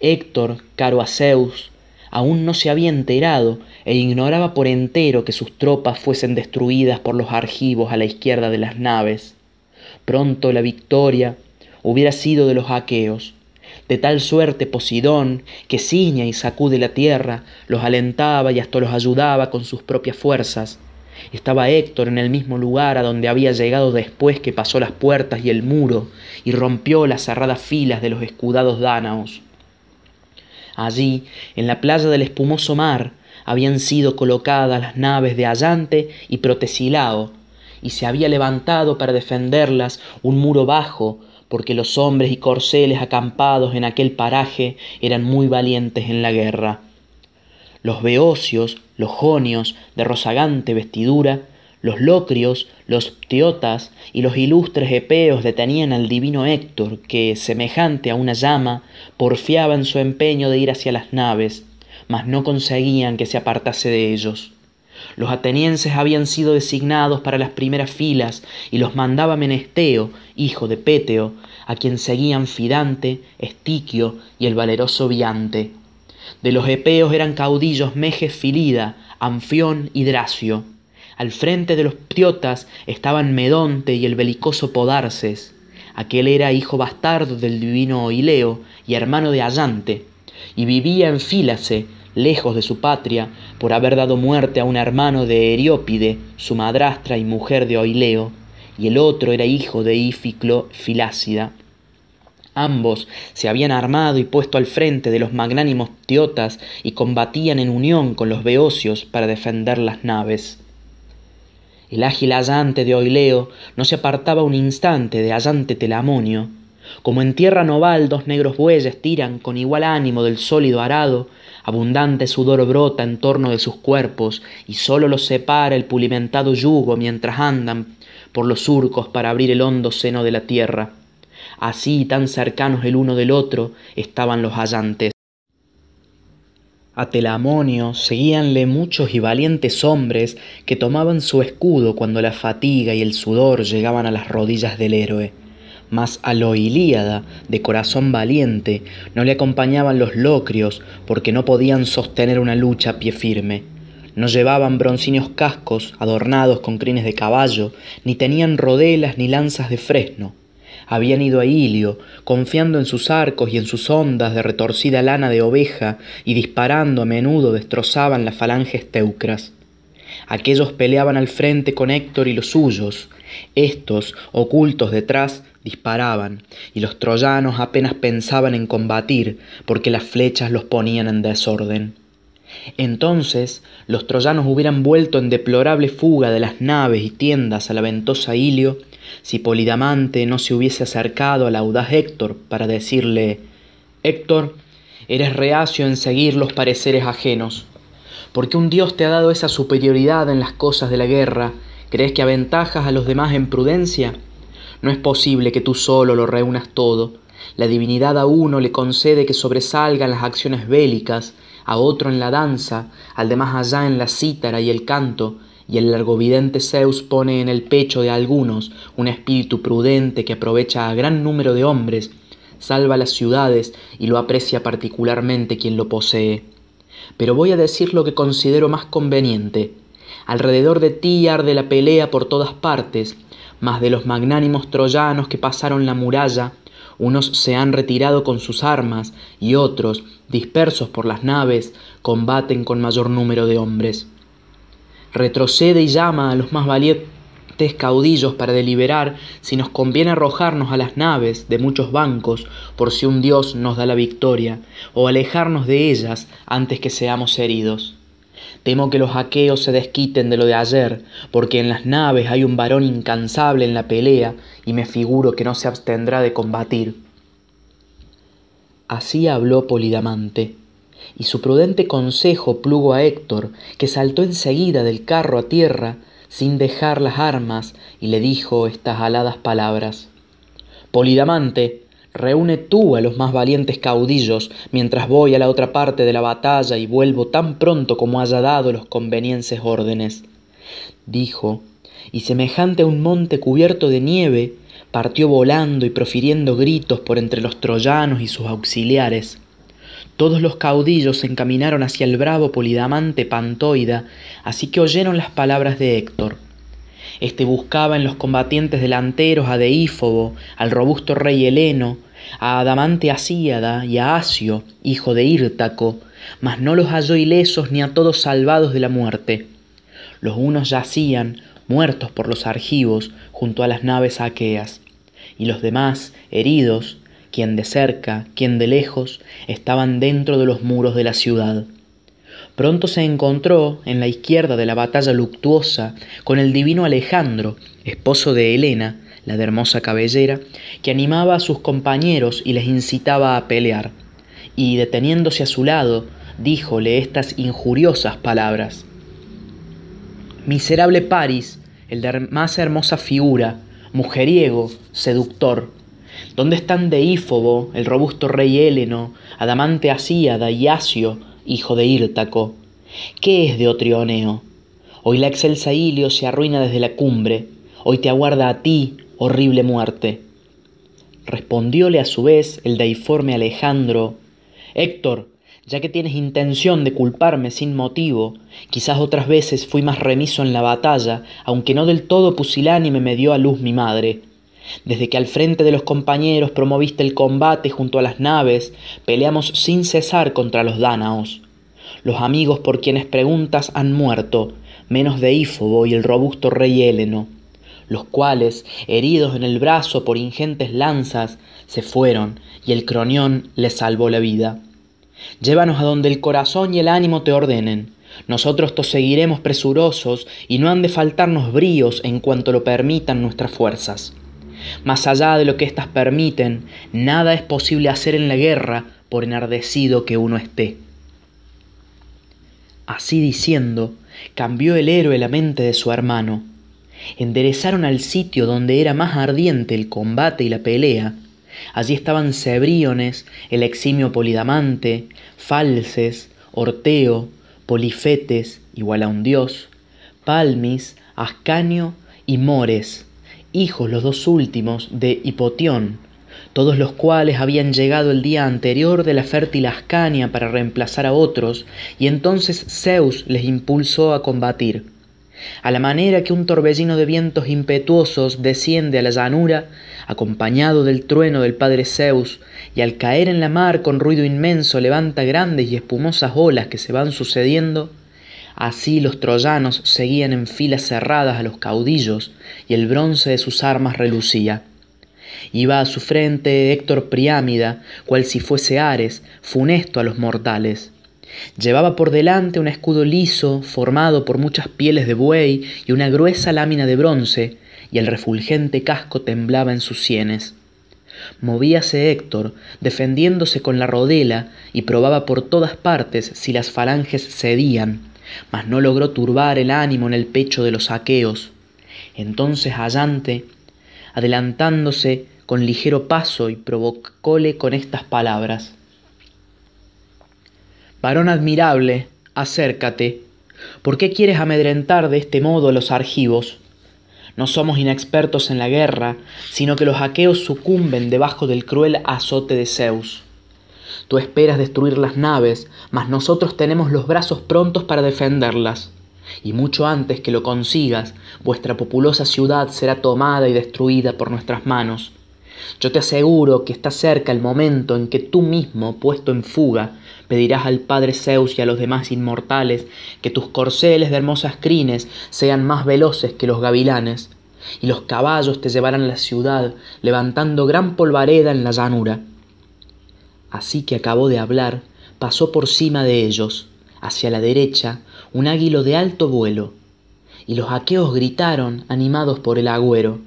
[SPEAKER 1] Héctor, caro a Zeus, aún no se había enterado e ignoraba por entero que sus tropas fuesen destruidas por los argivos a la izquierda de las naves. Pronto la victoria hubiera sido de los aqueos. De tal suerte Posidón, que ciña y sacude la tierra, los alentaba y hasta los ayudaba con sus propias fuerzas, estaba Héctor en el mismo lugar a donde había llegado después que pasó las puertas y el muro y rompió las cerradas filas de los escudados dánaos. Allí, en la playa del espumoso mar, habían sido colocadas las naves de Allante y Protesilao, y se había levantado para defenderlas un muro bajo, porque los hombres y corceles acampados en aquel paraje eran muy valientes en la guerra. Los beocios, los jonios de rozagante vestidura, los locrios, los ptiotas y los ilustres epeos detenían al divino Héctor, que, semejante a una llama, porfiaba en su empeño de ir hacia las naves, mas no conseguían que se apartase de ellos. Los atenienses habían sido designados para las primeras filas y los mandaba Menesteo, hijo de Péteo, a quien seguían Fidante, Estiquio y el valeroso Viante. De los epeos eran caudillos Meges Filida, Anfión y Dracio. Al frente de los ptiotas estaban Medonte y el belicoso Podarces. Aquel era hijo bastardo del divino Oileo y hermano de Allante, y vivía en Fílace, lejos de su patria, por haber dado muerte a un hermano de Eriópide, su madrastra y mujer de Oileo, y el otro era hijo de Íficlo Filácida. Ambos se habían armado y puesto al frente de los magnánimos tiotas y combatían en unión con los beocios para defender las naves. El ágil allante de Oileo no se apartaba un instante de allante Telamonio. Como en tierra noval dos negros bueyes tiran con igual ánimo del sólido arado, abundante sudor brota en torno de sus cuerpos y sólo los separa el pulimentado yugo mientras andan por los surcos para abrir el hondo seno de la tierra así tan cercanos el uno del otro estaban los hallantes. A Telamonio seguíanle muchos y valientes hombres que tomaban su escudo cuando la fatiga y el sudor llegaban a las rodillas del héroe. Mas a lo Ilíada, de corazón valiente, no le acompañaban los locrios porque no podían sostener una lucha a pie firme. No llevaban broncíneos cascos adornados con crines de caballo, ni tenían rodelas ni lanzas de fresno habían ido a Ilio, confiando en sus arcos y en sus ondas de retorcida lana de oveja, y disparando a menudo destrozaban las falanges teucras. Aquellos peleaban al frente con Héctor y los suyos, estos, ocultos detrás, disparaban, y los troyanos apenas pensaban en combatir, porque las flechas los ponían en desorden. Entonces los troyanos hubieran vuelto en deplorable fuga de las naves y tiendas a la ventosa Ilio, si Polidamante no se hubiese acercado al audaz Héctor para decirle Héctor, eres reacio en seguir los pareceres ajenos, porque un Dios te ha dado esa superioridad en las cosas de la guerra, ¿crees que aventajas a los demás en prudencia? No es posible que tú solo lo reúnas todo. La divinidad a uno le concede que sobresalgan las acciones bélicas, a otro en la danza, al demás allá en la cítara y el canto, y el largovidente Zeus pone en el pecho de algunos un espíritu prudente que aprovecha a gran número de hombres, salva las ciudades y lo aprecia particularmente quien lo posee. Pero voy a decir lo que considero más conveniente. Alrededor de ti arde la pelea por todas partes, mas de los magnánimos troyanos que pasaron la muralla, unos se han retirado con sus armas y otros, dispersos por las naves, combaten con mayor número de hombres retrocede y llama a los más valientes caudillos para deliberar si nos conviene arrojarnos a las naves de muchos bancos por si un dios nos da la victoria, o alejarnos de ellas antes que seamos heridos. Temo que los aqueos se desquiten de lo de ayer, porque en las naves hay un varón incansable en la pelea, y me figuro que no se abstendrá de combatir. Así habló Polidamante, y su prudente consejo plugo a Héctor, que saltó enseguida del carro a tierra, sin dejar las armas, y le dijo estas aladas palabras. Polidamante, reúne tú a los más valientes caudillos, mientras voy a la otra parte de la batalla y vuelvo tan pronto como haya dado los convenientes órdenes. Dijo, y semejante a un monte cubierto de nieve, partió volando y profiriendo gritos por entre los troyanos y sus auxiliares. Todos los caudillos se encaminaron hacia el bravo Polidamante Pantoida, así que oyeron las palabras de Héctor. Este buscaba en los combatientes delanteros a Deífobo, al robusto rey Heleno, a Adamante Asíada y a Asio, hijo de Írtaco, mas no los halló ilesos ni a todos salvados de la muerte. Los unos yacían, muertos por los argivos, junto a las naves aqueas y los demás, heridos, quien de cerca, quien de lejos, estaban dentro de los muros de la ciudad. Pronto se encontró, en la izquierda de la batalla luctuosa, con el divino Alejandro, esposo de Helena, la de hermosa cabellera, que animaba a sus compañeros y les incitaba a pelear, y deteniéndose a su lado, díjole estas injuriosas palabras. Miserable Paris, el de más hermosa figura, mujeriego, seductor. ¿Dónde están Deífobo, el robusto rey Héleno, Adamante Asíada y Asio, hijo de Írtaco? ¿Qué es de Otrioneo? Hoy la excelsa Ilio se arruina desde la cumbre, hoy te aguarda a ti horrible muerte. Respondióle a su vez el deiforme Alejandro, Héctor, ya que tienes intención de culparme sin motivo, quizás otras veces fui más remiso en la batalla, aunque no del todo pusilánime me dio a luz mi madre. Desde que al frente de los compañeros promoviste el combate junto a las naves, peleamos sin cesar contra los dánaos. Los amigos por quienes preguntas han muerto, menos de Ífobo y el robusto rey Héleno, los cuales, heridos en el brazo por ingentes lanzas, se fueron, y el cronión les salvó la vida. Llévanos a donde el corazón y el ánimo te ordenen. Nosotros te seguiremos presurosos y no han de faltarnos bríos en cuanto lo permitan nuestras fuerzas. Más allá de lo que éstas permiten, nada es posible hacer en la guerra por enardecido que uno esté. Así diciendo, cambió el héroe la mente de su hermano. Enderezaron al sitio donde era más ardiente el combate y la pelea, Allí estaban Cebríones, el eximio Polidamante, Falces, Orteo, Polifetes, igual a un dios, Palmis, Ascanio y Mores, hijos los dos últimos de Hipotión, todos los cuales habían llegado el día anterior de la fértil Ascania para reemplazar a otros, y entonces Zeus les impulsó a combatir. A la manera que un torbellino de vientos impetuosos desciende a la llanura, acompañado del trueno del padre Zeus, y al caer en la mar con ruido inmenso levanta grandes y espumosas olas que se van sucediendo, así los troyanos seguían en filas cerradas a los caudillos, y el bronce de sus armas relucía. Iba a su frente Héctor Priámida, cual si fuese Ares, funesto a los mortales. Llevaba por delante un escudo liso, formado por muchas pieles de buey y una gruesa lámina de bronce, y el refulgente casco temblaba en sus sienes. Movíase Héctor, defendiéndose con la rodela, y probaba por todas partes si las falanges cedían, mas no logró turbar el ánimo en el pecho de los aqueos. Entonces Allante, adelantándose con ligero paso y provocóle con estas palabras. Varón admirable, acércate. ¿Por qué quieres amedrentar de este modo a los argivos? No somos inexpertos en la guerra, sino que los aqueos sucumben debajo del cruel azote de Zeus. Tú esperas destruir las naves, mas nosotros tenemos los brazos prontos para defenderlas. Y mucho antes que lo consigas, vuestra populosa ciudad será tomada y destruida por nuestras manos. Yo te aseguro que está cerca el momento en que tú mismo, puesto en fuga, pedirás al Padre Zeus y a los demás inmortales que tus corceles de hermosas crines sean más veloces que los gavilanes, y los caballos te llevarán a la ciudad, levantando gran polvareda en la llanura. Así que acabó de hablar, pasó por cima de ellos, hacia la derecha, un águilo de alto vuelo, y los aqueos gritaron, animados por el agüero.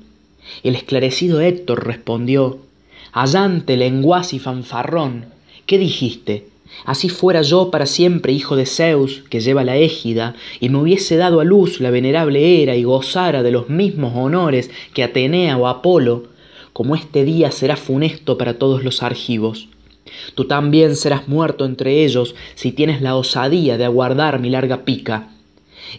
[SPEAKER 1] El esclarecido Héctor respondió, Allante, lenguaz y fanfarrón, ¿qué dijiste? Así fuera yo para siempre hijo de Zeus, que lleva la égida, y me hubiese dado a luz la venerable Hera y gozara de los mismos honores que Atenea o Apolo, como este día será funesto para todos los argivos. Tú también serás muerto entre ellos si tienes la osadía de aguardar mi larga pica.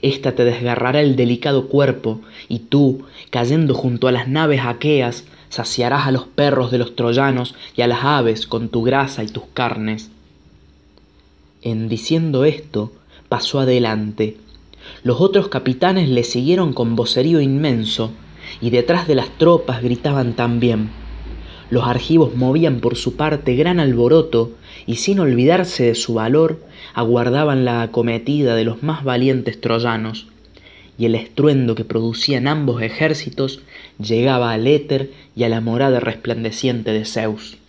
[SPEAKER 1] Esta te desgarrará el delicado cuerpo, y tú, cayendo junto a las naves aqueas, saciarás a los perros de los troyanos y a las aves con tu grasa y tus carnes. En diciendo esto, pasó adelante. Los otros capitanes le siguieron con vocerío inmenso, y detrás de las tropas gritaban también. Los argivos movían por su parte gran alboroto, y sin olvidarse de su valor, aguardaban la acometida de los más valientes troyanos, y el estruendo que producían ambos ejércitos llegaba al éter y a la morada resplandeciente de Zeus.